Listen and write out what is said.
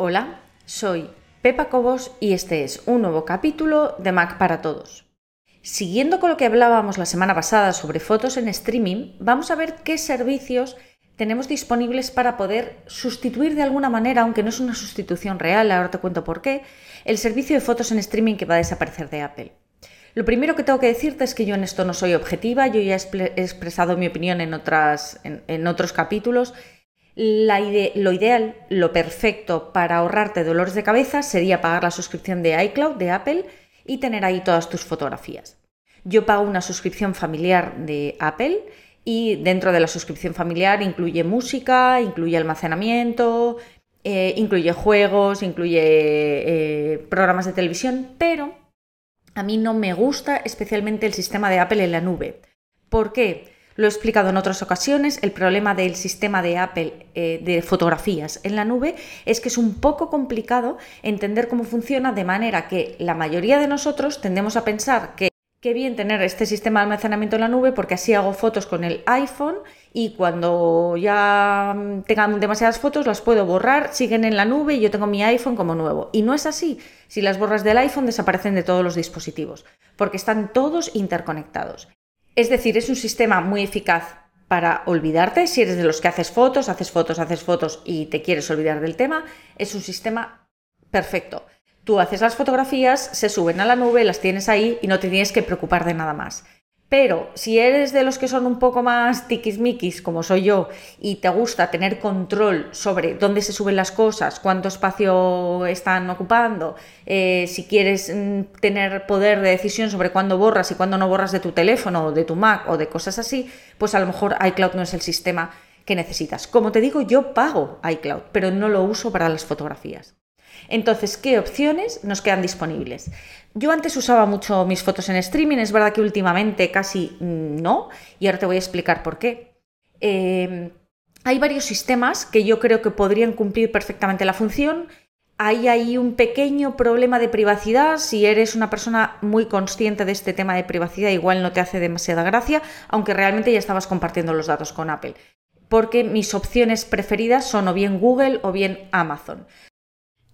Hola, soy Pepa Cobos y este es un nuevo capítulo de Mac para Todos. Siguiendo con lo que hablábamos la semana pasada sobre fotos en streaming, vamos a ver qué servicios tenemos disponibles para poder sustituir de alguna manera, aunque no es una sustitución real, ahora te cuento por qué, el servicio de fotos en streaming que va a desaparecer de Apple. Lo primero que tengo que decirte es que yo en esto no soy objetiva, yo ya he expresado mi opinión en, otras, en otros capítulos lo ideal, lo perfecto para ahorrarte dolores de cabeza sería pagar la suscripción de iCloud de Apple y tener ahí todas tus fotografías. Yo pago una suscripción familiar de Apple y dentro de la suscripción familiar incluye música, incluye almacenamiento, eh, incluye juegos, incluye eh, programas de televisión, pero a mí no me gusta especialmente el sistema de Apple en la nube. ¿Por qué? Lo he explicado en otras ocasiones, el problema del sistema de Apple eh, de fotografías en la nube es que es un poco complicado entender cómo funciona de manera que la mayoría de nosotros tendemos a pensar que Qué bien tener este sistema de almacenamiento en la nube porque así hago fotos con el iPhone y cuando ya tengan demasiadas fotos las puedo borrar, siguen en la nube y yo tengo mi iPhone como nuevo. Y no es así. Si las borras del iPhone desaparecen de todos los dispositivos porque están todos interconectados. Es decir, es un sistema muy eficaz para olvidarte, si eres de los que haces fotos, haces fotos, haces fotos y te quieres olvidar del tema, es un sistema perfecto. Tú haces las fotografías, se suben a la nube, las tienes ahí y no te tienes que preocupar de nada más. Pero si eres de los que son un poco más tiquismiquis, como soy yo, y te gusta tener control sobre dónde se suben las cosas, cuánto espacio están ocupando, eh, si quieres mm, tener poder de decisión sobre cuándo borras y cuándo no borras de tu teléfono o de tu Mac o de cosas así, pues a lo mejor iCloud no es el sistema que necesitas. Como te digo, yo pago iCloud, pero no lo uso para las fotografías. Entonces, ¿qué opciones nos quedan disponibles? Yo antes usaba mucho mis fotos en streaming, es verdad que últimamente casi no, y ahora te voy a explicar por qué. Em, hay varios sistemas que yo creo que podrían cumplir perfectamente la función. Hay ahí un pequeño problema de privacidad. Si eres una persona muy consciente de este tema de privacidad, igual no te hace demasiada gracia, aunque realmente ya estabas compartiendo los datos con Apple. Porque mis opciones preferidas son o bien Google o bien Amazon.